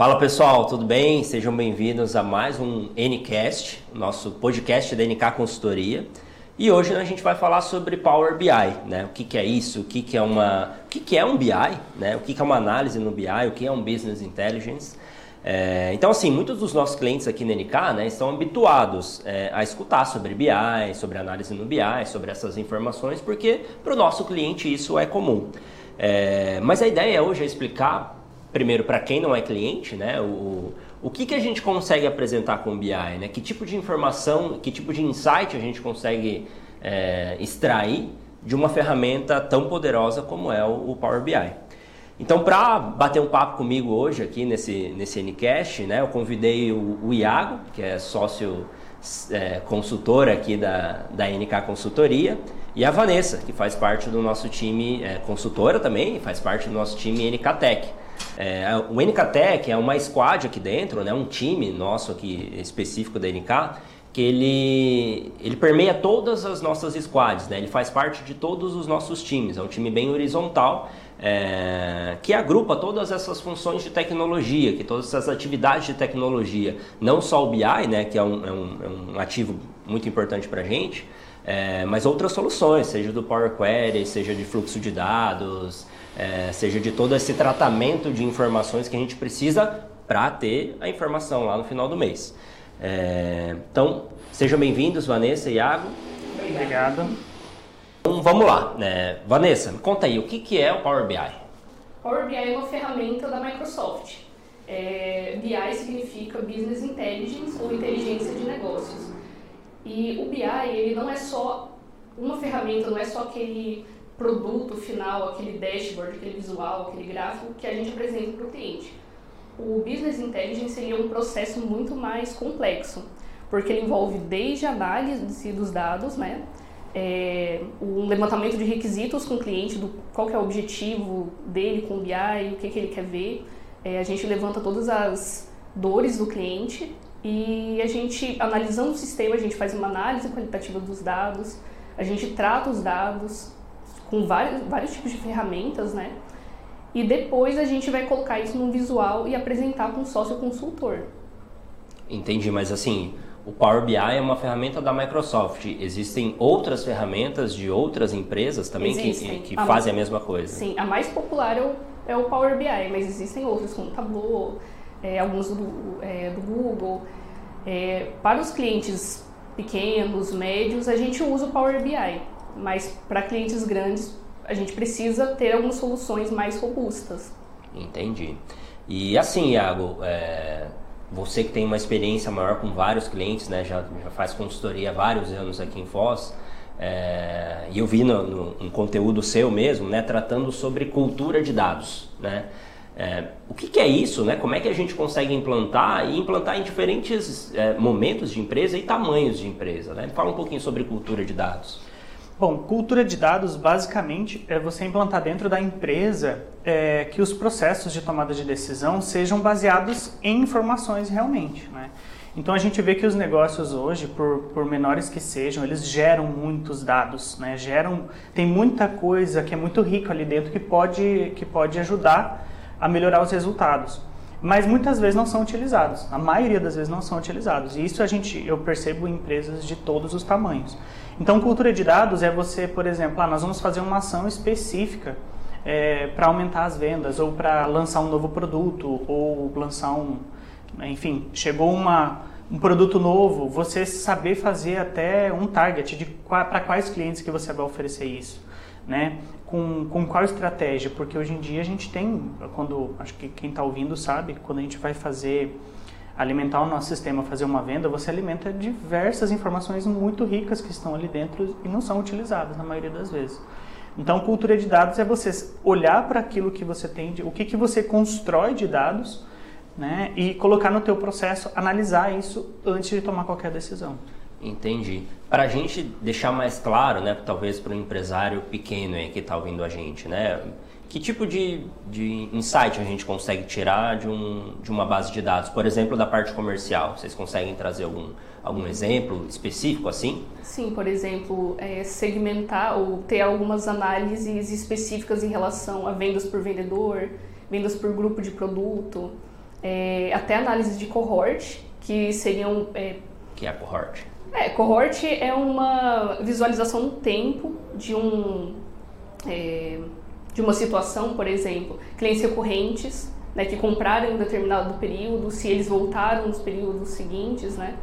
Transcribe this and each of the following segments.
Fala pessoal, tudo bem? Sejam bem-vindos a mais um Ncast, nosso podcast da NK Consultoria. E hoje a gente vai falar sobre Power BI, né? O que, que é isso? O que, que é uma, o que, que é um BI, né? O que, que é uma análise no BI? O que é um Business Intelligence? É, então, assim, muitos dos nossos clientes aqui na NK né, estão habituados é, a escutar sobre BI, sobre análise no BI, sobre essas informações, porque para o nosso cliente isso é comum. É, mas a ideia hoje é explicar primeiro, para quem não é cliente, né, o, o que, que a gente consegue apresentar com o BI, né? Que tipo de informação, que tipo de insight a gente consegue é, extrair de uma ferramenta tão poderosa como é o, o Power BI. Então, para bater um papo comigo hoje aqui nesse, nesse Ncast, né, eu convidei o, o Iago, que é sócio é, consultor aqui da, da NK Consultoria, e a Vanessa, que faz parte do nosso time, é, consultora também, faz parte do nosso time NK Tech. É, o NKTech é uma squad aqui dentro, né, um time nosso aqui específico da NK, que ele, ele permeia todas as nossas squads, né? ele faz parte de todos os nossos times, é um time bem horizontal, é, que agrupa todas essas funções de tecnologia, que todas essas atividades de tecnologia, não só o BI, né, que é um, é um, é um ativo muito importante para a gente, é, mas outras soluções, seja do Power Query, seja de fluxo de dados, é, seja de todo esse tratamento de informações que a gente precisa para ter a informação lá no final do mês. É, então, sejam bem-vindos, Vanessa e Iago. Obrigado. Então, vamos lá. Né? Vanessa, conta aí, o que, que é o Power BI? Power BI é uma ferramenta da Microsoft. É, BI significa Business Intelligence ou Inteligência de Negócios. E o BI, ele não é só uma ferramenta, não é só aquele produto final, aquele dashboard, aquele visual, aquele gráfico que a gente apresenta para o cliente. O Business Intelligence é um processo muito mais complexo, porque ele envolve desde a análise dos dados, né, é, um levantamento de requisitos com o cliente, do qual é o objetivo dele com o BI, o que, que ele quer ver. É, a gente levanta todas as dores do cliente e a gente, analisando o sistema, a gente faz uma análise qualitativa dos dados, a gente trata os dados, com vários, vários tipos de ferramentas, né? E depois a gente vai colocar isso num visual e apresentar para um sócio consultor. Entendi, mas assim, o Power BI é uma ferramenta da Microsoft. Existem outras ferramentas de outras empresas também existem. que, que a fazem a mesma coisa? Sim, a mais popular é o, é o Power BI, mas existem outras, como o Tableau, é, alguns do, é, do Google. É, para os clientes pequenos, médios, a gente usa o Power BI mas para clientes grandes a gente precisa ter algumas soluções mais robustas. Entendi. E assim, Iago, é, você que tem uma experiência maior com vários clientes, né, já, já faz consultoria há vários anos aqui em Foz, é, e eu vi no, no, um conteúdo seu mesmo, né, tratando sobre cultura de dados, né? É, o que, que, é isso, né? Como é que a gente consegue implantar e implantar em diferentes é, momentos de empresa e tamanhos de empresa, né? Fala um pouquinho sobre cultura de dados. Bom, cultura de dados basicamente é você implantar dentro da empresa é, que os processos de tomada de decisão sejam baseados em informações realmente. Né? Então a gente vê que os negócios hoje, por, por menores que sejam, eles geram muitos dados, né? geram, tem muita coisa que é muito rica ali dentro que pode, que pode ajudar a melhorar os resultados mas muitas vezes não são utilizados. A maioria das vezes não são utilizados. E isso a gente, eu percebo em empresas de todos os tamanhos. Então, cultura de dados é você, por exemplo, ah, nós vamos fazer uma ação específica é, para aumentar as vendas ou para lançar um novo produto ou lançar um, enfim, chegou uma um produto novo, você saber fazer até um target de para quais clientes que você vai oferecer isso, né? Com, com qual estratégia? Porque hoje em dia a gente tem, quando acho que quem está ouvindo sabe, quando a gente vai fazer alimentar o nosso sistema, fazer uma venda, você alimenta diversas informações muito ricas que estão ali dentro e não são utilizadas na maioria das vezes. Então, cultura de dados é você olhar para aquilo que você tem, o que, que você constrói de dados, né, e colocar no teu processo, analisar isso antes de tomar qualquer decisão. Entendi. Para a gente deixar mais claro, né, talvez para o empresário pequeno aí que está ouvindo a gente, né, que tipo de, de insight a gente consegue tirar de, um, de uma base de dados? Por exemplo, da parte comercial. Vocês conseguem trazer algum, algum exemplo específico assim? Sim, por exemplo, é, segmentar ou ter algumas análises específicas em relação a vendas por vendedor, vendas por grupo de produto, é, até análise de cohort, que seriam... É, que é a cohort? É, cohort é uma visualização no tempo de um... É, de uma situação, por exemplo, clientes recorrentes, né, que compraram em um determinado período, se eles voltaram nos períodos seguintes, né?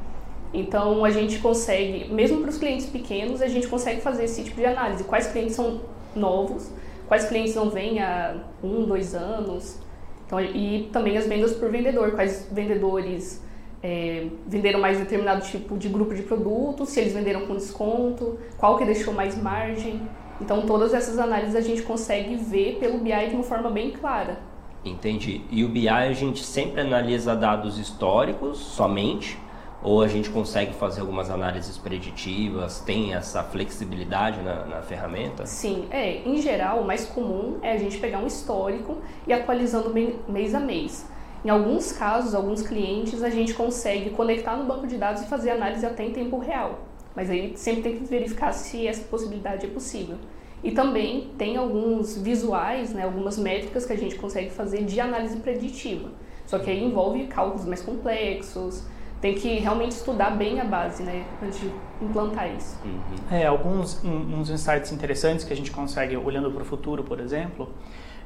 Então a gente consegue, mesmo para os clientes pequenos, a gente consegue fazer esse tipo de análise. Quais clientes são novos, quais clientes não vêm há um, dois anos. Então, e também as vendas por vendedor, quais vendedores é, venderam mais determinado tipo de grupo de produtos, se eles venderam com desconto, qual que deixou mais margem. Então todas essas análises a gente consegue ver pelo BI de uma forma bem clara. Entendi. E o BI a gente sempre analisa dados históricos somente? Ou a gente consegue fazer algumas análises preditivas? Tem essa flexibilidade na, na ferramenta? Sim, é. Em geral, o mais comum é a gente pegar um histórico e atualizando mês a mês. Em alguns casos, alguns clientes, a gente consegue conectar no banco de dados e fazer análise até em tempo real. Mas aí sempre tem que verificar se essa possibilidade é possível. E também tem alguns visuais, né, algumas métricas que a gente consegue fazer de análise preditiva. Só que aí envolve cálculos mais complexos, tem que realmente estudar bem a base, né, antes de implantar isso. Uhum. É, alguns um, uns insights interessantes que a gente consegue olhando para o futuro, por exemplo,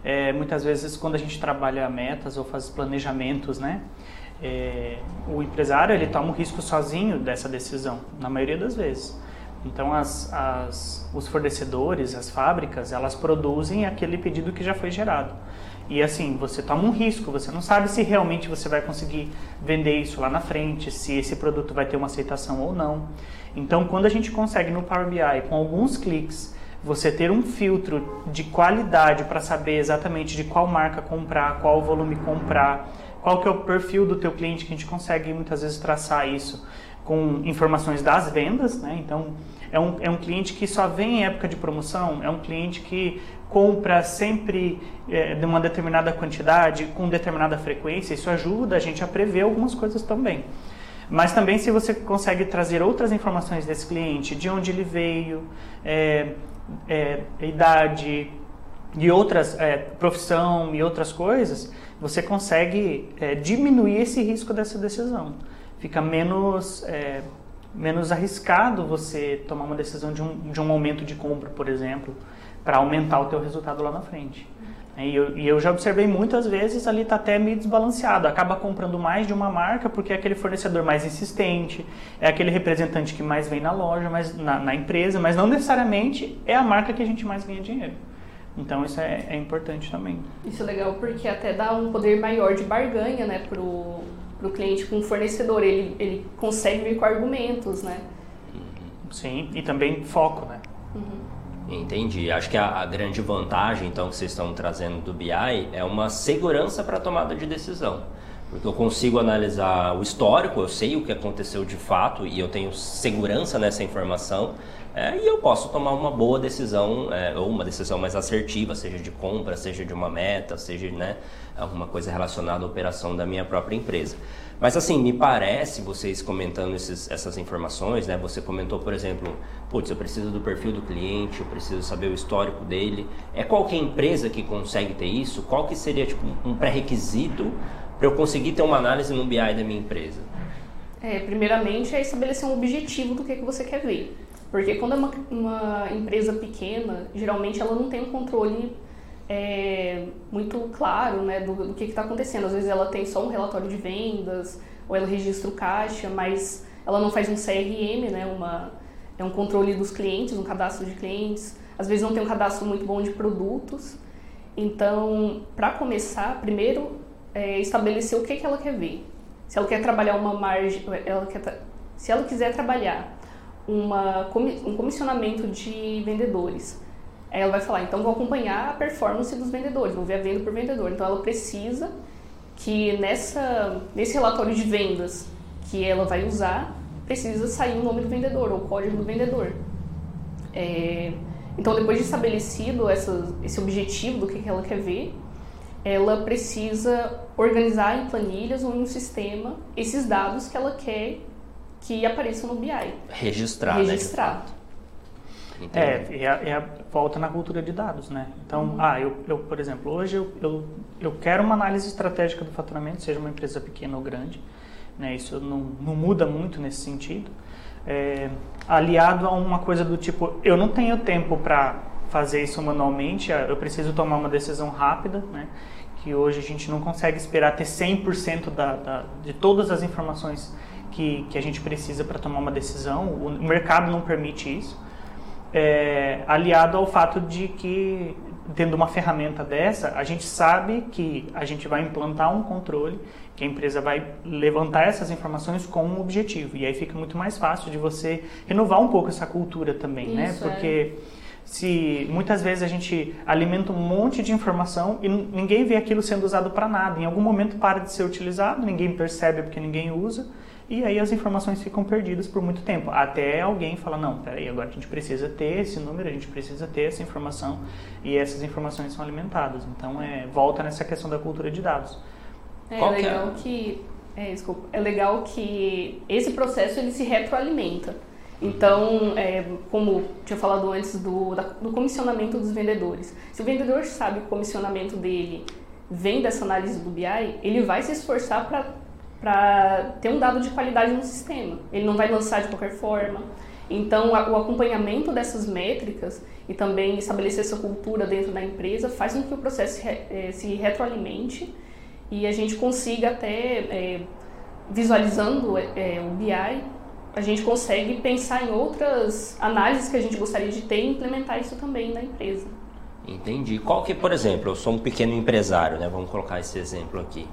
é, muitas vezes quando a gente trabalha metas ou faz planejamentos, né, é, o empresário ele toma o risco sozinho dessa decisão, na maioria das vezes. Então, as, as, os fornecedores, as fábricas, elas produzem aquele pedido que já foi gerado. E assim, você toma um risco, você não sabe se realmente você vai conseguir vender isso lá na frente, se esse produto vai ter uma aceitação ou não. Então, quando a gente consegue no Power BI, com alguns cliques, você ter um filtro de qualidade para saber exatamente de qual marca comprar, qual volume comprar, qual que é o perfil do teu cliente, que a gente consegue muitas vezes traçar isso com informações das vendas, né? Então, é um, é um cliente que só vem em época de promoção, é um cliente que compra sempre é, de uma determinada quantidade, com determinada frequência, isso ajuda a gente a prever algumas coisas também. Mas também se você consegue trazer outras informações desse cliente, de onde ele veio, é, é, idade e outras, é, profissão e outras coisas, você consegue é, diminuir esse risco dessa decisão fica menos, é, menos arriscado você tomar uma decisão de um, de um aumento de compra, por exemplo, para aumentar o teu resultado lá na frente. E eu, e eu, já observei muitas vezes ali está até meio desbalanceado. Acaba comprando mais de uma marca porque é aquele fornecedor mais insistente, é aquele representante que mais vem na loja, mas na, na empresa, mas não necessariamente é a marca que a gente mais ganha dinheiro. Então isso é, é importante também. Isso é legal porque até dá um poder maior de barganha né, para o cliente com o fornecedor. Ele, ele consegue vir com argumentos, né? Sim, e também foco, né? Uhum. Entendi. Acho que a, a, grande vantagem, então, que vocês estão trazendo do BI é uma segurança para a tomada de decisão. Porque eu consigo analisar o histórico, eu sei o que aconteceu de fato e eu tenho segurança nessa informação. É, e eu posso tomar uma boa decisão, é, ou uma decisão mais assertiva, seja de compra, seja de uma meta, seja né, alguma coisa relacionada à operação da minha própria empresa. Mas assim, me parece, vocês comentando esses, essas informações, né? Você comentou, por exemplo, putz, eu preciso do perfil do cliente, eu preciso saber o histórico dele. É qualquer empresa que consegue ter isso? Qual que seria tipo, um pré-requisito para eu conseguir ter uma análise no BI da minha empresa? É, primeiramente é estabelecer um objetivo do que, que você quer ver. Porque quando é uma, uma empresa pequena, geralmente ela não tem um controle é, muito claro né, do, do que está acontecendo. Às vezes ela tem só um relatório de vendas, ou ela registra o caixa, mas ela não faz um CRM, né, uma, é um controle dos clientes, um cadastro de clientes. Às vezes não tem um cadastro muito bom de produtos. Então, para começar, primeiro é, estabelecer o que, que ela quer ver. Se ela quer trabalhar uma margem, ela quer, se ela quiser trabalhar uma, um comissionamento de vendedores. Ela vai falar, então vou acompanhar a performance dos vendedores, vou ver a venda por vendedor. Então ela precisa que nessa, nesse relatório de vendas que ela vai usar, precisa sair o nome do vendedor ou o código do vendedor. É, então depois de estabelecido essa, esse objetivo do que ela quer ver, ela precisa organizar em planilhas ou em um sistema esses dados que ela quer que apareçam no BI. Registrar, Registrar. Né, É, é, é, volta na cultura de dados, né? Então, uhum. ah, eu, eu, por exemplo, hoje eu, eu, eu quero uma análise estratégica do faturamento, seja uma empresa pequena ou grande, né? Isso não, não muda muito nesse sentido. É, aliado a uma coisa do tipo, eu não tenho tempo para fazer isso manualmente, eu preciso tomar uma decisão rápida, né? Que hoje a gente não consegue esperar ter 100% da, da, de todas as informações que, que a gente precisa para tomar uma decisão, o mercado não permite isso é, aliado ao fato de que, tendo uma ferramenta dessa, a gente sabe que a gente vai implantar um controle, que a empresa vai levantar essas informações com um objetivo. E aí fica muito mais fácil de você renovar um pouco essa cultura também, né? Isso, né? Porque. É. Se muitas vezes a gente alimenta um monte de informação e ninguém vê aquilo sendo usado para nada, em algum momento para de ser utilizado, ninguém percebe porque ninguém usa, e aí as informações ficam perdidas por muito tempo, até alguém fala, não, peraí, agora a gente precisa ter esse número, a gente precisa ter essa informação, e essas informações são alimentadas. Então, é, volta nessa questão da cultura de dados. É, é legal que... É, desculpa, é legal que esse processo ele se retroalimenta. Então, é, como tinha falado antes do, da, do comissionamento dos vendedores, se o vendedor sabe que o comissionamento dele vem dessa análise do BI, ele vai se esforçar para ter um dado de qualidade no sistema. Ele não vai lançar de qualquer forma. Então, o acompanhamento dessas métricas e também estabelecer essa cultura dentro da empresa faz com que o processo eh, se retroalimente e a gente consiga até, é, visualizando é, o BI, a gente consegue pensar em outras análises que a gente gostaria de ter e implementar isso também na empresa. Entendi. Qual que, por exemplo, eu sou um pequeno empresário, né? Vamos colocar esse exemplo aqui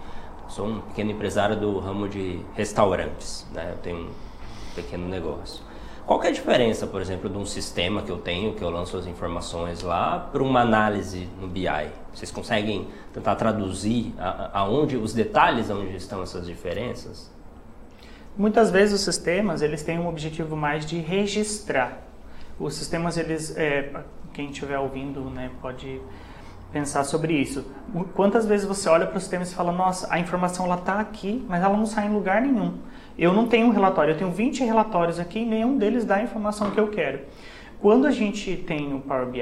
sou um pequeno empresário do ramo de restaurantes, né? Eu tenho um pequeno negócio. Qual é a diferença, por exemplo, de um sistema que eu tenho, que eu lanço as informações lá, para uma análise no BI? Vocês conseguem tentar traduzir aonde os detalhes onde estão essas diferenças? Muitas vezes os sistemas eles têm um objetivo mais de registrar. Os sistemas eles, é, quem estiver ouvindo, né, pode pensar sobre isso. Quantas vezes você olha para o sistema e fala, nossa, a informação ela está aqui, mas ela não sai em lugar nenhum. Eu não tenho um relatório, eu tenho 20 relatórios aqui e nenhum deles dá a informação que eu quero. Quando a gente tem o Power BI,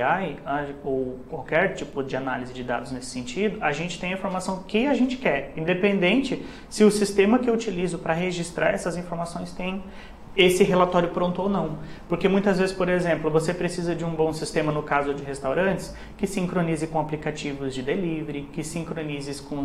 ou qualquer tipo de análise de dados nesse sentido, a gente tem a informação que a gente quer, independente se o sistema que eu utilizo para registrar essas informações tem esse relatório pronto ou não. Porque muitas vezes, por exemplo, você precisa de um bom sistema no caso de restaurantes que sincronize com aplicativos de delivery, que sincronize com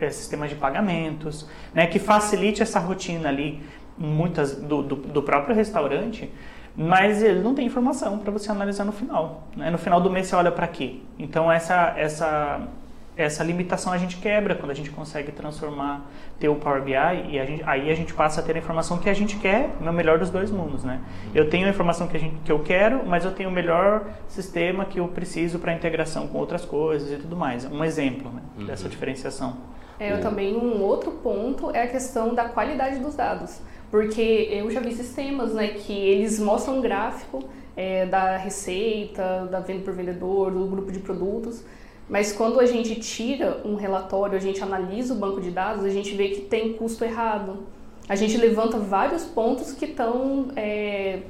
é, sistemas de pagamentos, né, que facilite essa rotina ali muitas do, do, do próprio restaurante, mas ele não tem informação para você analisar no final. Né? No final do mês você olha para quê? Então essa essa essa limitação a gente quebra quando a gente consegue transformar, ter o Power BI e a gente, aí a gente passa a ter a informação que a gente quer no melhor dos dois mundos, né? Eu tenho a informação que, a gente, que eu quero, mas eu tenho o melhor sistema que eu preciso para integração com outras coisas e tudo mais. Um exemplo né, uhum. dessa diferenciação. É, eu também um outro ponto é a questão da qualidade dos dados, porque eu já vi sistemas, né, que eles mostram um gráfico é, da receita, da venda por vendedor, do grupo de produtos, mas quando a gente tira um relatório, a gente analisa o banco de dados, a gente vê que tem custo errado. A gente levanta vários pontos que estão, é,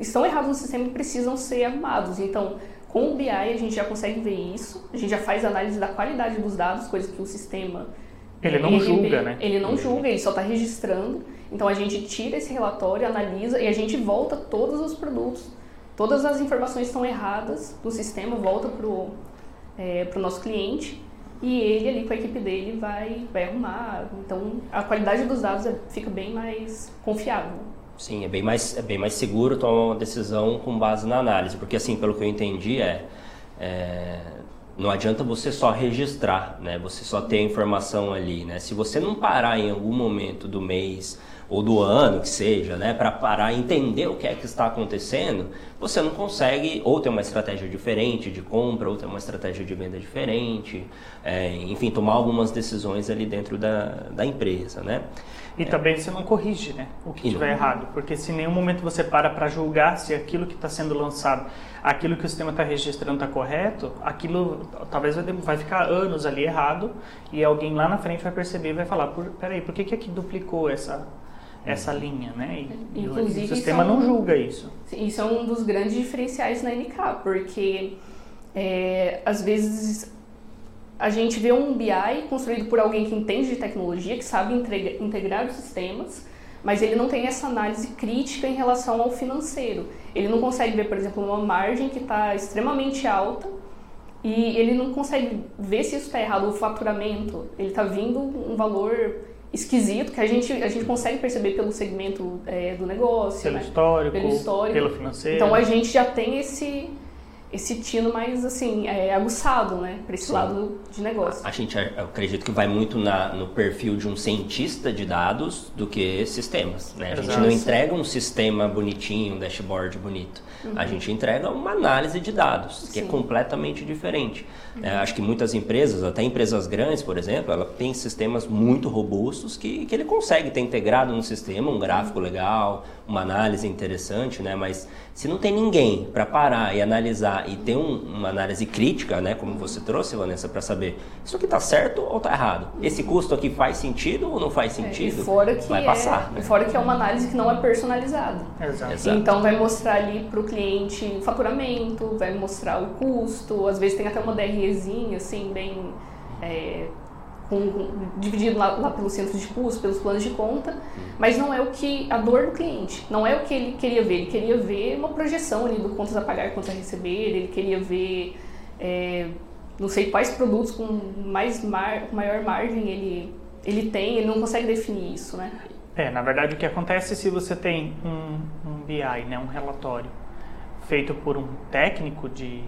estão errados no sistema e precisam ser arrumados. Então, com o BI a gente já consegue ver isso, a gente já faz análise da qualidade dos dados, coisa que o sistema... Ele não ele, julga, né? Ele não julga, ele só está registrando. Então, a gente tira esse relatório, analisa e a gente volta todos os produtos. Todas as informações estão erradas no sistema, volta para o é, nosso cliente e ele ali com a equipe dele vai, vai arrumar. Então a qualidade dos dados é, fica bem mais confiável. Sim, é bem mais, é bem mais seguro tomar uma decisão com base na análise, porque assim, pelo que eu entendi, é, é não adianta você só registrar, né? Você só ter a informação ali, né? Se você não parar em algum momento do mês ou do ano que seja, né, para parar e entender o que é que está acontecendo, você não consegue ou ter uma estratégia diferente de compra, ou ter uma estratégia de venda diferente, é, enfim, tomar algumas decisões ali dentro da, da empresa, né? E é. também você não corrige, né, o que estiver errado, porque se em nenhum momento você para para julgar se aquilo que está sendo lançado, aquilo que o sistema está registrando está correto, aquilo talvez vai, vai ficar anos ali errado e alguém lá na frente vai perceber e vai falar, por, peraí, por que que aqui duplicou essa essa linha, né? E, Inclusive, o sistema um, não julga isso. Isso é um dos grandes diferenciais na NK, porque é, às vezes a gente vê um BI construído por alguém que entende de tecnologia, que sabe integrar os sistemas, mas ele não tem essa análise crítica em relação ao financeiro. Ele não consegue ver, por exemplo, uma margem que está extremamente alta e ele não consegue ver se isso está errado, o faturamento. Ele está vindo um valor esquisito que a gente, a gente consegue perceber pelo segmento é, do negócio, pelo, né? histórico, pelo histórico, pelo financeiro. Então a gente já tem esse esse tino mais assim é, aguçado, né, para esse Sim. lado de negócio. A, a gente, eu acredito que vai muito na, no perfil de um cientista de dados do que sistemas, né? A gente não entrega um sistema bonitinho, um dashboard bonito. Uhum. A gente entrega uma análise de dados que Sim. é completamente diferente. É, acho que muitas empresas, até empresas grandes, por exemplo, ela tem sistemas muito robustos que, que ele consegue ter integrado no sistema um gráfico legal, uma análise interessante, né? Mas se não tem ninguém para parar e analisar e ter um, uma análise crítica, né, como você trouxe, Vanessa, para saber isso aqui está certo ou está errado, esse custo aqui faz sentido ou não faz sentido, é, e fora que vai é, passar. Né? Fora que é uma análise que não é personalizada. Exato. Então vai mostrar ali para o cliente o faturamento, vai mostrar o custo, às vezes tem até uma DREzinha assim bem é, com, com, dividido lá, lá pelo centro de custo, pelos planos de conta, mas não é o que a dor do cliente, não é o que ele queria ver. Ele queria ver uma projeção ali do contas a pagar, contas a receber, ele queria ver é, não sei quais produtos com mais mar, maior margem ele, ele tem, ele não consegue definir isso, né? É, na verdade o que acontece se você tem um, um BI, né, um relatório feito por um técnico de,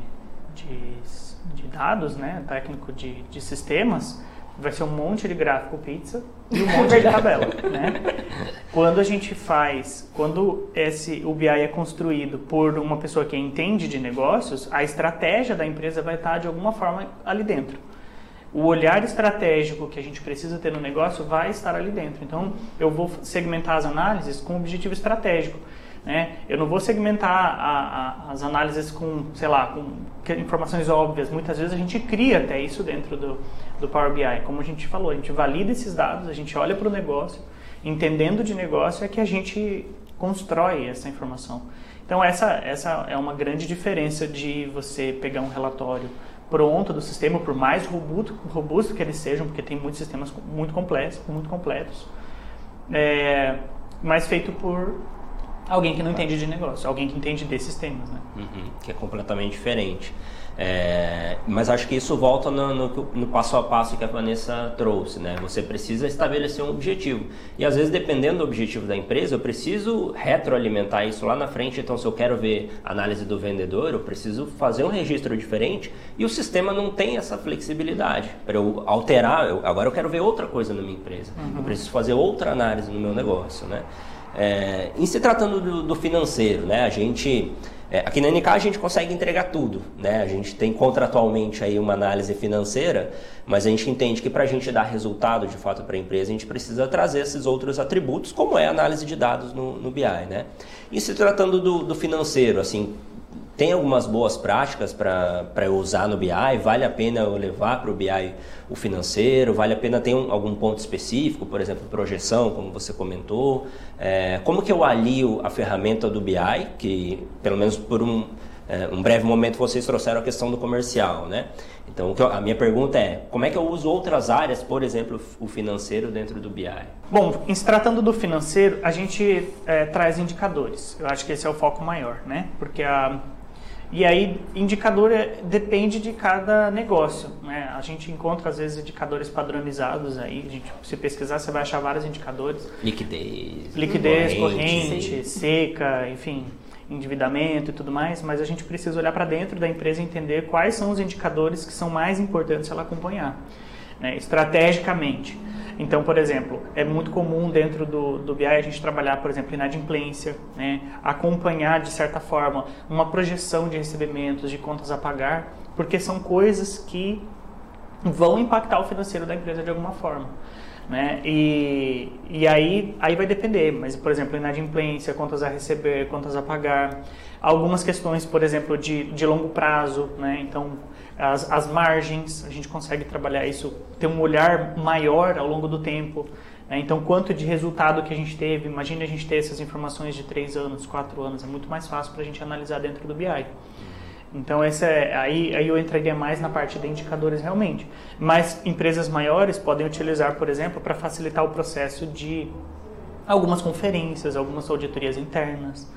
de, de dados, né, técnico de, de sistemas, vai ser um monte de gráfico pizza e um monte de tabela, né? Quando a gente faz, quando esse o BI é construído por uma pessoa que entende de negócios, a estratégia da empresa vai estar de alguma forma ali dentro. O olhar estratégico que a gente precisa ter no negócio vai estar ali dentro. Então, eu vou segmentar as análises com objetivo estratégico. Né? Eu não vou segmentar a, a, as análises com, sei lá, com informações óbvias. Muitas vezes a gente cria até isso dentro do, do Power BI. Como a gente falou, a gente valida esses dados, a gente olha para o negócio, entendendo de negócio é que a gente constrói essa informação. Então essa, essa é uma grande diferença de você pegar um relatório pronto do sistema, por mais robusto, robusto que eles sejam, porque tem muitos sistemas muito complexos, muito completos, é, mas feito por alguém que não entende de negócio, alguém que entende de sistemas, né? Uhum, que é completamente diferente. É, mas acho que isso volta no, no, no, passo a passo que a Vanessa trouxe, né? Você precisa estabelecer um objetivo. E às vezes, dependendo do objetivo da empresa, eu preciso retroalimentar isso lá na frente. Então, se eu quero ver análise do vendedor, eu preciso fazer um registro diferente e o sistema não tem essa flexibilidade para eu alterar. Eu, agora eu quero ver outra coisa na minha empresa. Uhum. Eu preciso fazer outra análise no meu negócio, né? É, em se tratando do, do financeiro, né? A gente é, aqui na NK a gente consegue entregar tudo, né? A gente tem contratualmente aí uma análise financeira, mas a gente entende que para a gente dar resultado de fato para a empresa, a gente precisa trazer esses outros atributos, como é a análise de dados no, no BI, né? E se tratando do, do financeiro, assim, tem algumas boas práticas para eu usar no BI, vale a pena eu levar para o BI o financeiro, vale a pena ter um, algum ponto específico, por exemplo, projeção, como você comentou. É, como que eu alio a ferramenta do BI, que pelo menos por um, é, um breve momento vocês trouxeram a questão do comercial, né? Então a minha pergunta é, como é que eu uso outras áreas, por exemplo, o financeiro dentro do BI? Bom, em se tratando do financeiro, a gente é, traz indicadores. Eu acho que esse é o foco maior, né? Porque a e aí, indicador é, depende de cada negócio. Né? A gente encontra, às vezes, indicadores padronizados aí. A gente, se pesquisar, você vai achar vários indicadores. Liquidez. Liquidez, corrente, corrente seca, enfim, endividamento e tudo mais. Mas a gente precisa olhar para dentro da empresa e entender quais são os indicadores que são mais importantes ela acompanhar, né? estrategicamente. Então, por exemplo, é muito comum dentro do, do BI a gente trabalhar, por exemplo, inadimplência, né? acompanhar, de certa forma, uma projeção de recebimentos, de contas a pagar, porque são coisas que vão impactar o financeiro da empresa de alguma forma. Né? E, e aí, aí vai depender, mas, por exemplo, inadimplência, contas a receber, contas a pagar, algumas questões, por exemplo, de, de longo prazo, né? então as, as margens, a gente consegue trabalhar isso, ter um olhar maior ao longo do tempo. Né? Então, quanto de resultado que a gente teve, imagine a gente ter essas informações de 3 anos, 4 anos, é muito mais fácil para a gente analisar dentro do BI. Então, esse é, aí, aí eu entraria mais na parte de indicadores realmente. Mas empresas maiores podem utilizar, por exemplo, para facilitar o processo de algumas conferências, algumas auditorias internas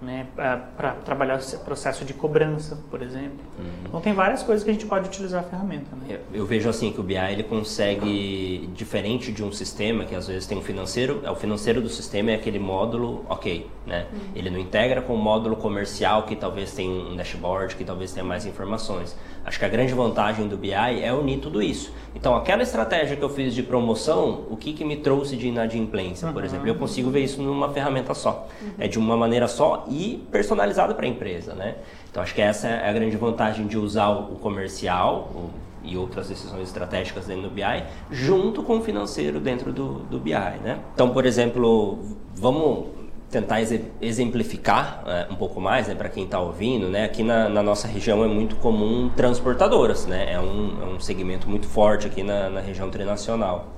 né, para trabalhar o processo de cobrança, por exemplo. Uhum. Então tem várias coisas que a gente pode utilizar a ferramenta. Né? Eu, eu, vejo assim que o BI ele consegue, diferente de um sistema que às vezes tem um financeiro, é o financeiro do sistema é aquele módulo, ok, né? Uhum. Ele não integra com o módulo comercial que talvez tenha um dashboard, que talvez tenha mais informações. Acho que a grande vantagem do BI é unir tudo isso. Então, aquela estratégia que eu fiz de promoção, o que, que me trouxe de inadimplência, por uhum. exemplo, eu consigo ver isso numa ferramenta só. Uhum. É de uma maneira só e personalizado para a empresa, né? Então, acho que essa é a grande vantagem de usar o comercial o, e outras decisões estratégicas dentro do BI, junto com o financeiro dentro do, do BI, né? Então, por exemplo, vamos tentar exemplificar é, um pouco mais, né, para quem está ouvindo, né, aqui na, na, nossa região é muito comum transportadoras, né, é um, é um segmento muito forte aqui na, na região trinacional.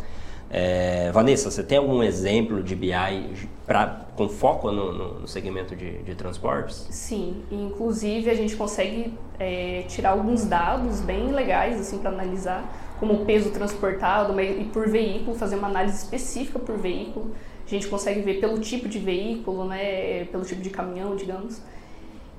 É, Vanessa, você tem algum exemplo de BI pra, com foco no, no, no segmento de, de, transportes? Sim, inclusive a gente consegue é, tirar alguns dados bem legais assim para analisar, como o peso transportado e por veículo, fazer uma análise específica por veículo. A gente consegue ver pelo tipo de veículo, né, pelo tipo de caminhão, digamos.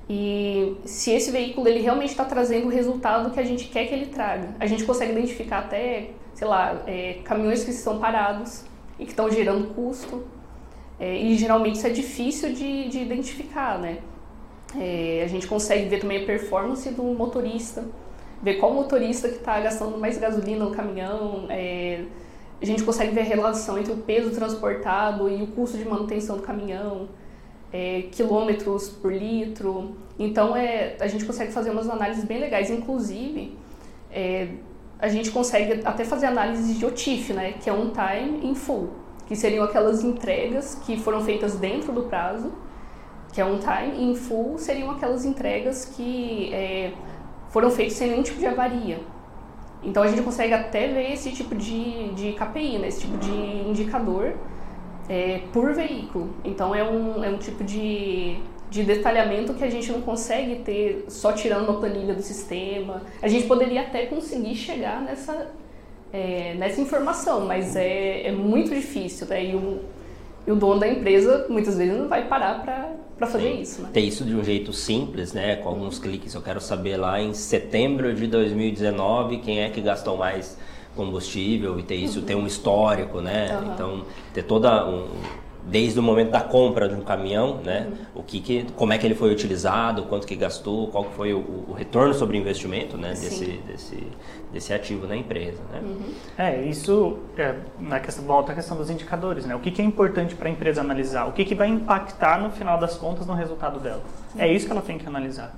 E se esse veículo ele realmente está trazendo o resultado que a gente quer que ele traga. A gente consegue identificar até, sei lá, é, caminhões que estão parados e que estão gerando custo. É, e geralmente isso é difícil de, de identificar, né? É, a gente consegue ver também a performance do motorista, ver qual motorista que está gastando mais gasolina no caminhão, é, a gente consegue ver a relação entre o peso transportado e o custo de manutenção do caminhão, é, quilômetros por litro. Então, é, a gente consegue fazer umas análises bem legais. Inclusive, é, a gente consegue até fazer análises de OTIF, né, que é on time in full, que seriam aquelas entregas que foram feitas dentro do prazo, que é on time in full, seriam aquelas entregas que é, foram feitas sem nenhum tipo de avaria. Então a gente consegue até ver esse tipo de, de KPI, né? esse tipo de indicador é, por veículo. Então é um, é um tipo de, de detalhamento que a gente não consegue ter só tirando a planilha do sistema. A gente poderia até conseguir chegar nessa, é, nessa informação, mas é, é muito difícil. Né? E um, e o dono da empresa muitas vezes não vai parar para fazer Sim. isso. Né? Ter isso de um jeito simples, né? com alguns cliques. Eu quero saber lá em setembro de 2019 quem é que gastou mais combustível e ter isso, uhum. ter um histórico, né? Uhum. Então, ter toda um, desde o momento da compra de um caminhão, né? Uhum. O que, que, como é que ele foi utilizado, quanto que gastou, qual que foi o, o retorno sobre o investimento, né? Desse, desse, desse ativo na empresa, né? Uhum. É, isso é, na questão, volta à questão dos indicadores, né? O que, que é importante para a empresa analisar? O que, que vai impactar no final das contas no resultado dela? É isso que ela tem que analisar.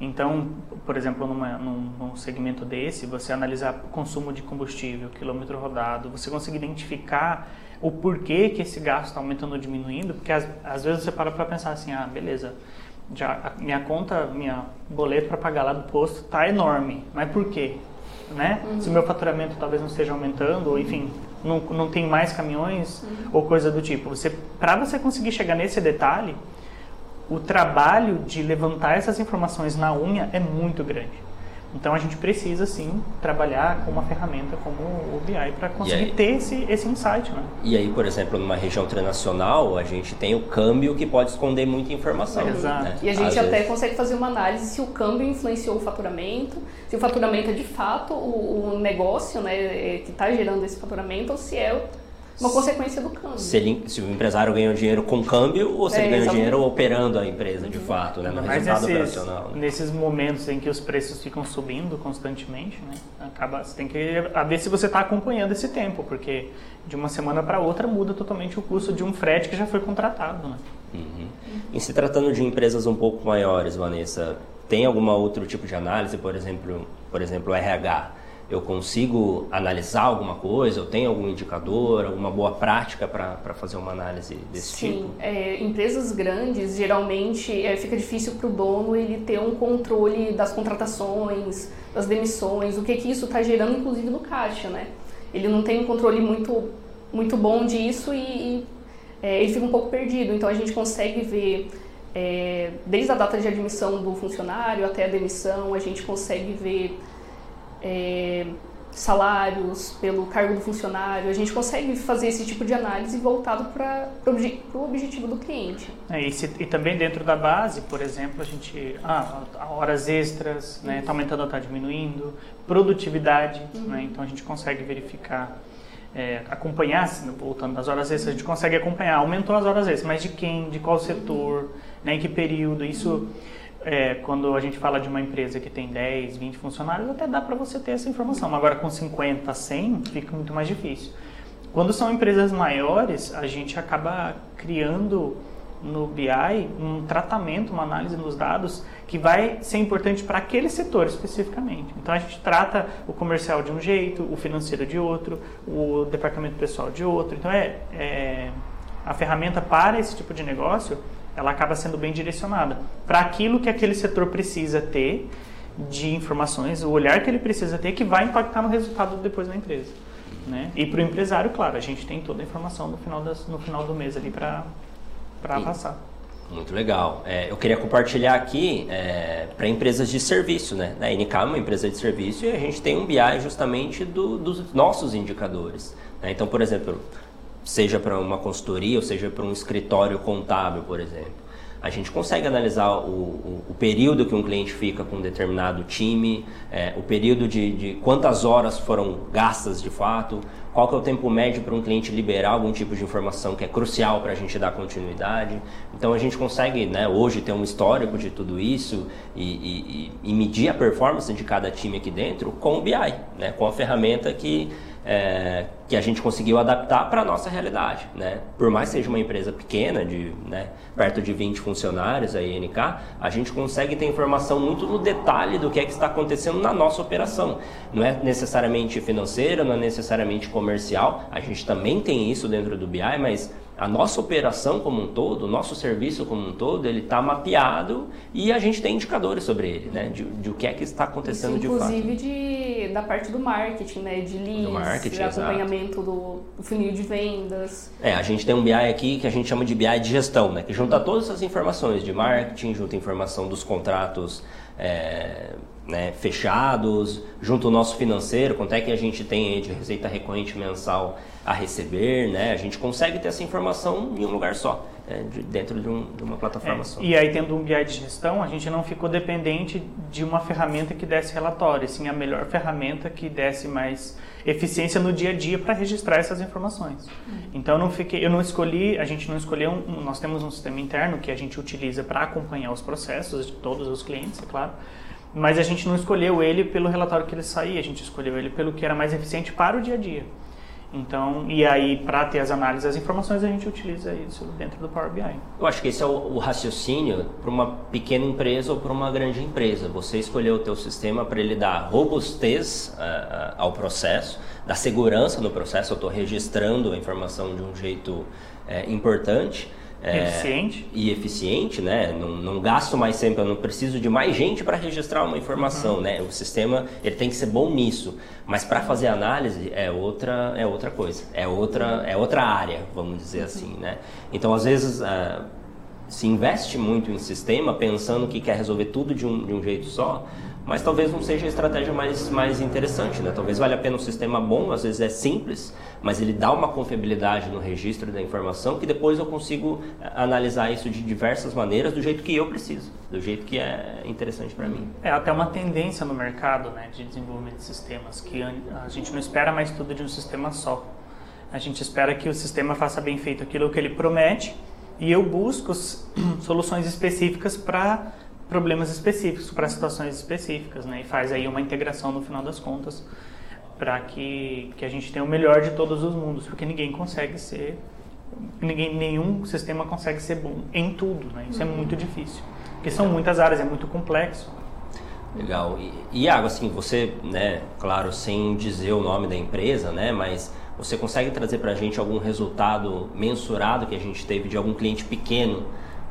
Então, por exemplo, numa, num, num, segmento desse, você analisar o consumo de combustível, quilômetro rodado, você consegue identificar o porquê que esse gasto está aumentando ou diminuindo, porque às, às vezes você para para pensar assim, ah, beleza, já a minha conta, minha boleto para pagar lá do posto está enorme, mas por quê? Né? Uhum. Se o meu faturamento talvez não esteja aumentando, ou enfim, não, não tem mais caminhões uhum. ou coisa do tipo. Você, para você conseguir chegar nesse detalhe, o trabalho de levantar essas informações na unha é muito grande. Então a gente precisa sim trabalhar com uma ferramenta como o BI para conseguir aí, ter esse, esse insight. Né? E aí, por exemplo, numa região transnacional, a gente tem o câmbio que pode esconder muita informação. Exato. Né? E a gente Às até vezes... consegue fazer uma análise se o câmbio influenciou o faturamento, se o faturamento é de fato o, o negócio né, é, que está gerando esse faturamento ou se é uma consequência do câmbio. Se, ele, se o empresário ganhou dinheiro com câmbio ou se é, ele ganhou dinheiro operando a empresa de fato, né, no Mas resultado nesses, operacional. Né? Nesses momentos em que os preços ficam subindo constantemente, né, acaba, você tem que ver se você está acompanhando esse tempo, porque de uma semana para outra muda totalmente o custo de um frete que já foi contratado. Né? Uhum. E se tratando de empresas um pouco maiores, Vanessa, tem alguma outro tipo de análise, por exemplo, por exemplo, RH? Eu consigo analisar alguma coisa? Eu tenho algum indicador, alguma boa prática para fazer uma análise desse Sim. tipo? Sim, é, empresas grandes, geralmente é, fica difícil para o dono ele ter um controle das contratações, das demissões, o que, que isso está gerando, inclusive, no caixa, né? Ele não tem um controle muito, muito bom disso e, e é, ele fica um pouco perdido. Então, a gente consegue ver é, desde a data de admissão do funcionário até a demissão, a gente consegue ver é, salários pelo cargo do funcionário, a gente consegue fazer esse tipo de análise voltado para o objetivo do cliente. É, e, se, e, também dentro da base, por exemplo, a gente. Ah, horas extras, está né, tá aumentando ou está diminuindo, produtividade, uhum. né, então a gente consegue verificar. É, acompanhar, voltando das horas extras, a gente consegue acompanhar, aumentou as horas extras, mas de quem, de qual setor, né, em que período, isso uhum é, quando a gente fala de uma empresa que tem 10, 20 funcionários, até dá para você ter essa informação. Agora, com 50, 100, fica muito mais difícil. Quando são empresas maiores, a gente acaba criando no BI um tratamento, uma análise nos dados que vai ser importante para aquele setor especificamente. Então a gente trata o comercial de um jeito, o financeiro de outro, o departamento pessoal de outro. Então é, é a ferramenta para esse tipo de negócio ela acaba sendo bem direcionada para aquilo que aquele setor precisa ter de informações, o olhar que ele precisa ter que vai impactar no resultado depois da empresa. Né? E para o empresário, claro, a gente tem toda a informação no final, das, no final do mês ali para passar. Muito legal. É, eu queria compartilhar aqui é, para empresas de serviço, né? A NK é uma empresa de serviço e a gente tem um BI justamente do, dos nossos indicadores. Né? Então, por exemplo, seja para uma consultoria ou seja para um escritório contábil, por exemplo. A gente consegue analisar o, o, o período que um cliente fica com um determinado time, é, o período de, de, quantas horas foram gastas de fato, qual que é o tempo médio para um cliente liberar algum tipo de informação que é crucial para a gente dar continuidade. Então a gente consegue né, hoje ter um histórico de tudo isso e, e, e medir a performance de cada time aqui dentro com o BI, né, com a ferramenta que é, que a gente conseguiu adaptar para a nossa realidade. Né? Por mais que seja uma empresa pequena, de né, perto de 20 funcionários, a INK, a gente consegue ter informação muito no detalhe do que é que está acontecendo na nossa operação. Não é necessariamente financeira, não é necessariamente comercial, a gente também tem isso dentro do BI, mas a nossa operação como um todo, o nosso serviço como um todo, ele está mapeado e a gente tem indicadores sobre ele, né? De, de o que é que está acontecendo Isso, de fato. Inclusive de, da parte do marketing, né? De leads, de acompanhamento do, do funil de vendas. É, a gente tem um BI aqui que a gente chama de BI de gestão, né? Que junta todas essas informações de marketing, junta informação dos contratos é, né, fechados, junto o nosso financeiro, quanto é que a gente tem de receita recorrente mensal a receber, né? A gente consegue ter essa informação em um lugar só, né? de, dentro de, um, de, uma plataforma é, só. E aí, tendo um BI de gestão, a gente não ficou dependente de uma ferramenta que desse relatório, sim a melhor ferramenta que desse mais eficiência no dia a dia para registrar essas informações. Uhum. Então, eu não fiquei, eu não escolhi, a gente não escolheu, um, nós temos um sistema interno que a gente utiliza para acompanhar os processos de todos os clientes, é claro, mas a gente não escolheu ele pelo relatório que ele saía, a gente escolheu ele pelo que era mais eficiente para o dia a dia. Então, e aí para ter as análises, as informações, a gente utiliza isso dentro do Power BI. Eu acho que esse é o, o raciocínio para uma pequena empresa ou para uma grande empresa. Você escolheu o teu sistema para ele dar robustez uh, ao processo, dar segurança no processo. Eu estou registrando a informação de um jeito uh, importante é, eficiente. E eficiente, né? Não, não, gasto mais sempre, eu não preciso de mais gente para registrar uma informação, uhum. né? O sistema ele tem que ser bom nisso, mas para fazer análise é outra é outra coisa, é outra é outra área, vamos dizer uhum. assim, né? Então às vezes uh, se investe muito em sistema pensando que quer resolver tudo de um, de um jeito só, mas talvez não seja a estratégia mais, mais interessante, né? Talvez valha a pena um sistema bom, às vezes é simples, mas ele dá uma confiabilidade no registro da informação que depois eu consigo eh, analisar isso de diversas maneiras, do jeito que eu preciso, do jeito que é interessante para mim. É até uma tendência no mercado, né, de desenvolvimento de sistemas, que a gente não espera mais tudo de um sistema só. A gente espera que o sistema faça bem feito aquilo que ele promete e eu busco soluções específicas para problemas específicos, para situações específicas, né? E faz aí uma integração no final das contas para que, que a gente tenha o melhor de todos os mundos, porque ninguém consegue ser, ninguém, nenhum sistema consegue ser bom em tudo, né? Isso é muito difícil, porque são muitas áreas, é muito complexo. Legal. E, Iago, assim, você, né, claro, sem dizer o nome da empresa, né, mas você consegue trazer para a gente algum resultado mensurado que a gente teve de algum cliente pequeno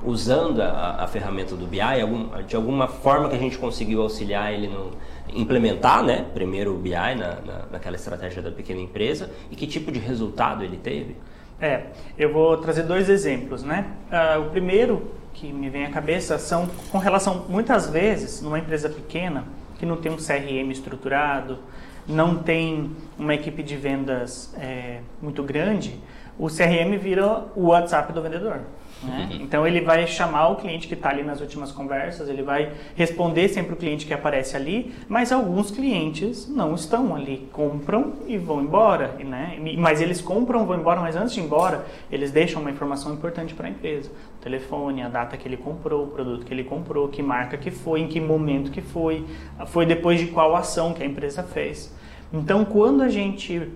usando a, a ferramenta do BI, algum, de alguma forma que a gente conseguiu auxiliar ele no implementar, né, primeiro o BI na, na, naquela estratégia da pequena empresa e que tipo de resultado ele teve? É, eu vou trazer dois exemplos, né? Uh, o primeiro que me vem à cabeça são com relação, muitas vezes, numa empresa pequena, que não tem um CRM estruturado, não tem uma equipe de vendas é, muito grande, o CRM vira o WhatsApp do vendedor. Né? Uhum. Então ele vai chamar o cliente que está ali nas últimas conversas, ele vai responder sempre o cliente que aparece ali, mas alguns clientes não estão ali, compram e vão embora, né? Mas eles compram, vão embora, mas antes de ir embora, eles deixam uma informação importante para a empresa: o telefone, a data que ele comprou, o produto que ele comprou, que marca que foi, em que momento que foi, foi depois de qual ação que a empresa fez. Então, quando a gente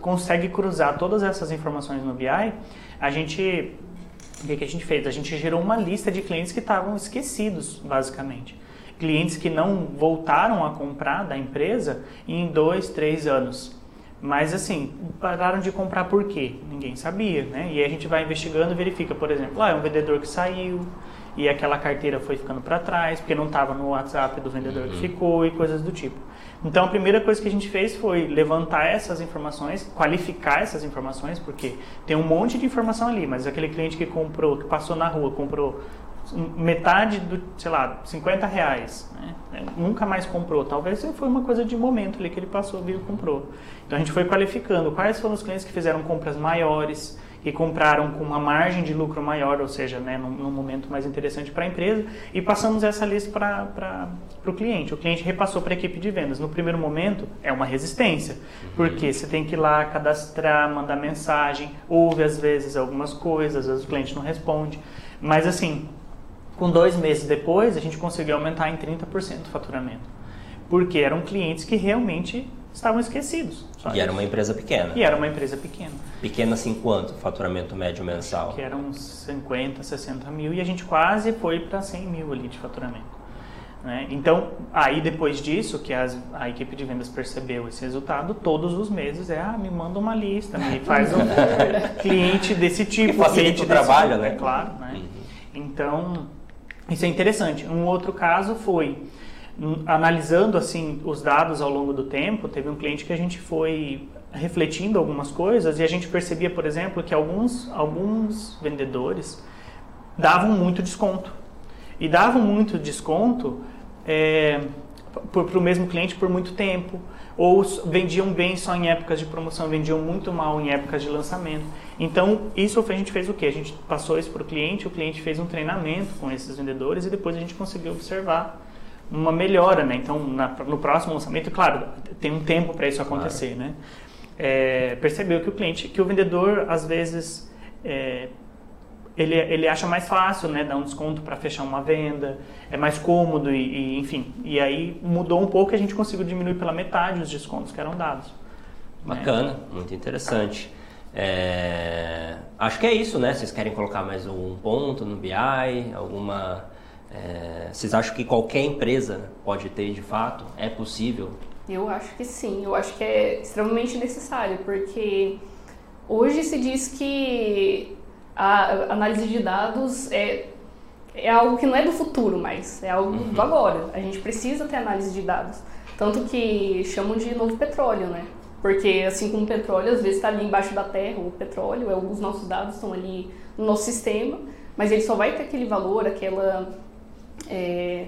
consegue cruzar todas essas informações no BI, a gente o que, que a gente fez? A gente gerou uma lista de clientes que estavam esquecidos, basicamente. Clientes que não voltaram a comprar da empresa em dois, três anos. Mas assim, pararam de comprar por quê? Ninguém sabia, né? E aí a gente vai investigando e verifica, por exemplo, ah, é um vendedor que saiu e aquela carteira foi ficando para trás porque não estava no WhatsApp do vendedor uhum. que ficou e coisas do tipo. Então a primeira coisa que a gente fez foi levantar essas informações, qualificar essas informações, porque tem um monte de informação ali, mas aquele cliente que comprou, que passou na rua, comprou metade do, sei lá, 50 reais, né? É, nunca mais comprou. Talvez foi uma coisa de momento ali que ele passou, viu, comprou. Então a gente foi qualificando quais foram os clientes que fizeram compras maiores, que compraram com uma margem de lucro maior, ou seja, né, num, num momento mais interessante para a empresa, e passamos essa lista para o cliente. O cliente repassou para a equipe de vendas. No primeiro momento, é uma resistência, uhum. porque você tem que ir lá cadastrar, mandar mensagem, ouve às vezes algumas coisas, às vezes o cliente não responde. Mas assim, com dois meses depois, a gente conseguiu aumentar em 30% o faturamento. Porque eram clientes que realmente estavam esquecidos. e isso. era uma empresa pequena. E era uma empresa pequena. Pequena assim quanto? Faturamento médio mensal? que eram uns 50, 60 mil e a gente quase foi para 100 mil ali de faturamento. Né? Então, aí depois disso, que as, a equipe de vendas percebeu esse resultado, todos os meses é, ah, me manda uma lista, me faz um cliente desse tipo. Que facilita o trabalho, tipo, né? Claro, né? Uhum. Então, isso é interessante. Um outro caso foi analisando assim os dados ao longo do tempo, teve um cliente que a gente foi refletindo algumas coisas e a gente percebia, por exemplo, que alguns, alguns vendedores davam muito desconto. E davam muito desconto é, para o mesmo cliente por muito tempo. Ou vendiam bem só em épocas de promoção, vendiam muito mal em épocas de lançamento. Então, isso a gente fez o quê? A gente passou isso para o cliente, o cliente fez um treinamento com esses vendedores e depois a gente conseguiu observar uma melhora, né? Então, na, no próximo lançamento, claro, tem um tempo para isso acontecer, claro. né? É, percebeu que o cliente, que o vendedor, às vezes, é, ele, ele acha mais fácil, né? Dar um desconto para fechar uma venda, é mais cômodo e, e, enfim. E aí mudou um pouco e a gente conseguiu diminuir pela metade os descontos que eram dados. Né? Bacana, né? muito interessante. É, acho que é isso, né? Vocês querem colocar mais um ponto no BI, alguma é, vocês acham que qualquer empresa pode ter de fato? É possível? Eu acho que sim, eu acho que é extremamente necessário, porque hoje se diz que a análise de dados é, é algo que não é do futuro, mas é algo uhum. do agora. A gente precisa ter análise de dados. Tanto que chamam de novo petróleo, né? Porque assim como o petróleo, às vezes está ali embaixo da terra, o petróleo, é, os nossos dados estão ali no nosso sistema, mas ele só vai ter aquele valor, aquela é,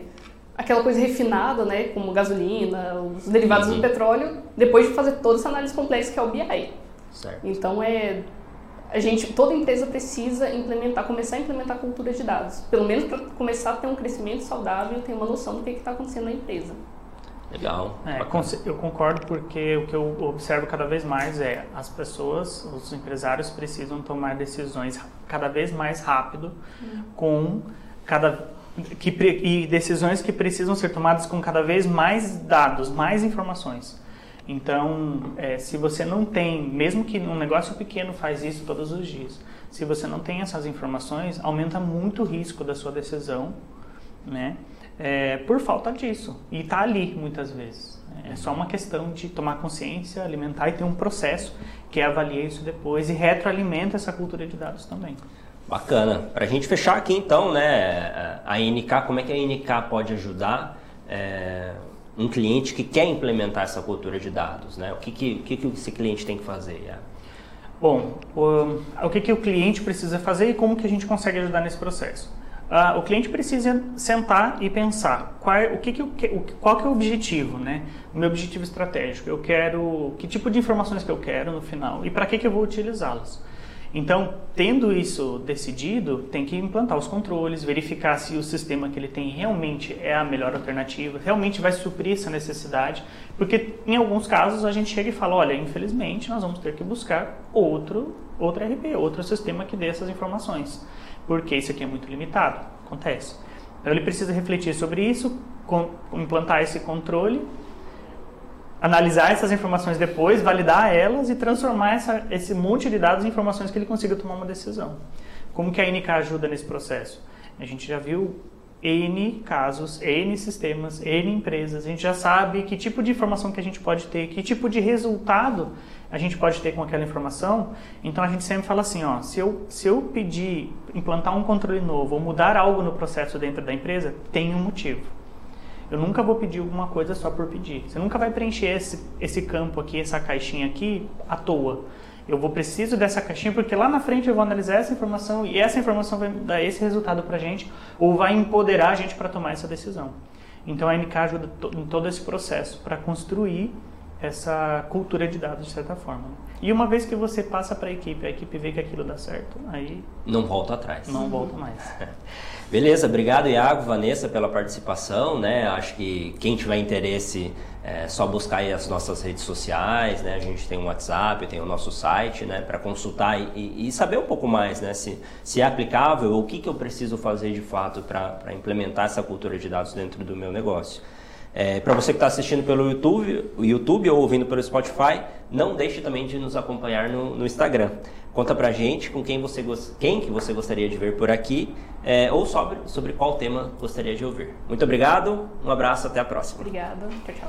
aquela coisa refinada, né, como gasolina, os derivados uhum. do petróleo, depois de fazer toda essa análise complexa que é o BI. Certo. Então é a gente, toda empresa precisa implementar, começar a implementar a cultura de dados, pelo menos para começar a ter um crescimento saudável e ter uma noção do que está acontecendo na empresa. Legal. É, eu concordo porque o que eu observo cada vez mais é as pessoas, os empresários precisam tomar decisões cada vez mais rápido, uhum. com cada que, e decisões que precisam ser tomadas com cada vez mais dados, mais informações. Então, é, se você não tem, mesmo que um negócio pequeno faz isso todos os dias, se você não tem essas informações, aumenta muito o risco da sua decisão né? É, por falta disso. E está ali muitas vezes. É só uma questão de tomar consciência, alimentar e ter um processo que avalia isso depois e retroalimenta essa cultura de dados também. Bacana. Para a gente fechar aqui então, né, a NK, como é que a NK pode ajudar é, um cliente que quer implementar essa cultura de dados, né? O que, que, que, que esse cliente tem que fazer? É? Bom, o, o que, que o cliente precisa fazer e como que a gente consegue ajudar nesse processo? Uh, o cliente precisa sentar e pensar qual, o que que qual que é o objetivo, né? O meu objetivo estratégico. Eu quero que tipo de informações que eu quero no final e para que que eu vou utilizá-las. Então, tendo isso decidido, tem que implantar os controles, verificar se o sistema que ele tem realmente é a melhor alternativa, realmente vai suprir essa necessidade, porque em alguns casos a gente chega e fala, olha, infelizmente nós vamos ter que buscar outro, outro RP, outro sistema que dê essas informações, porque isso aqui é muito limitado, acontece. Então ele precisa refletir sobre isso, implantar esse controle analisar essas informações depois, validar elas e transformar essa, esse monte de dados em informações que ele consiga tomar uma decisão. Como que a NK ajuda nesse processo? A gente já viu N casos, N sistemas, N empresas. A gente já sabe que tipo de informação que a gente pode ter, que tipo de resultado a gente pode ter com aquela informação. Então a gente sempre fala assim, ó, se eu, se eu pedir implantar um controle novo ou mudar algo no processo dentro da empresa, tem um motivo. Eu nunca vou pedir alguma coisa só por pedir. Você nunca vai preencher esse, esse campo aqui, essa caixinha aqui, à toa. Eu vou preciso dessa caixinha porque lá na frente eu vou analisar essa informação e essa informação vai dar esse resultado para a gente ou vai empoderar a gente para tomar essa decisão. Então a NK ajuda em todo esse processo para construir essa cultura de dados de certa forma. E uma vez que você passa para a equipe, a equipe vê que aquilo dá certo, aí não volta atrás. Não volta mais. Beleza, obrigado Iago, Vanessa pela participação, né? Acho que quem tiver interesse é só buscar aí as nossas redes sociais, né? A gente tem um WhatsApp, tem o nosso site, né? Para consultar e, e, saber um pouco mais, né? Se, se é aplicável ou o que, que eu preciso fazer de fato para implementar essa cultura de dados dentro do meu negócio. É, para você que está assistindo pelo YouTube, YouTube ou ouvindo pelo Spotify, não deixe também de nos acompanhar no, no Instagram. Conta pra gente com quem você quem que você gostaria de ver por aqui é, ou sobre, sobre qual tema gostaria de ouvir. Muito obrigado, um abraço, até a próxima. Obrigada, tchau, tchau.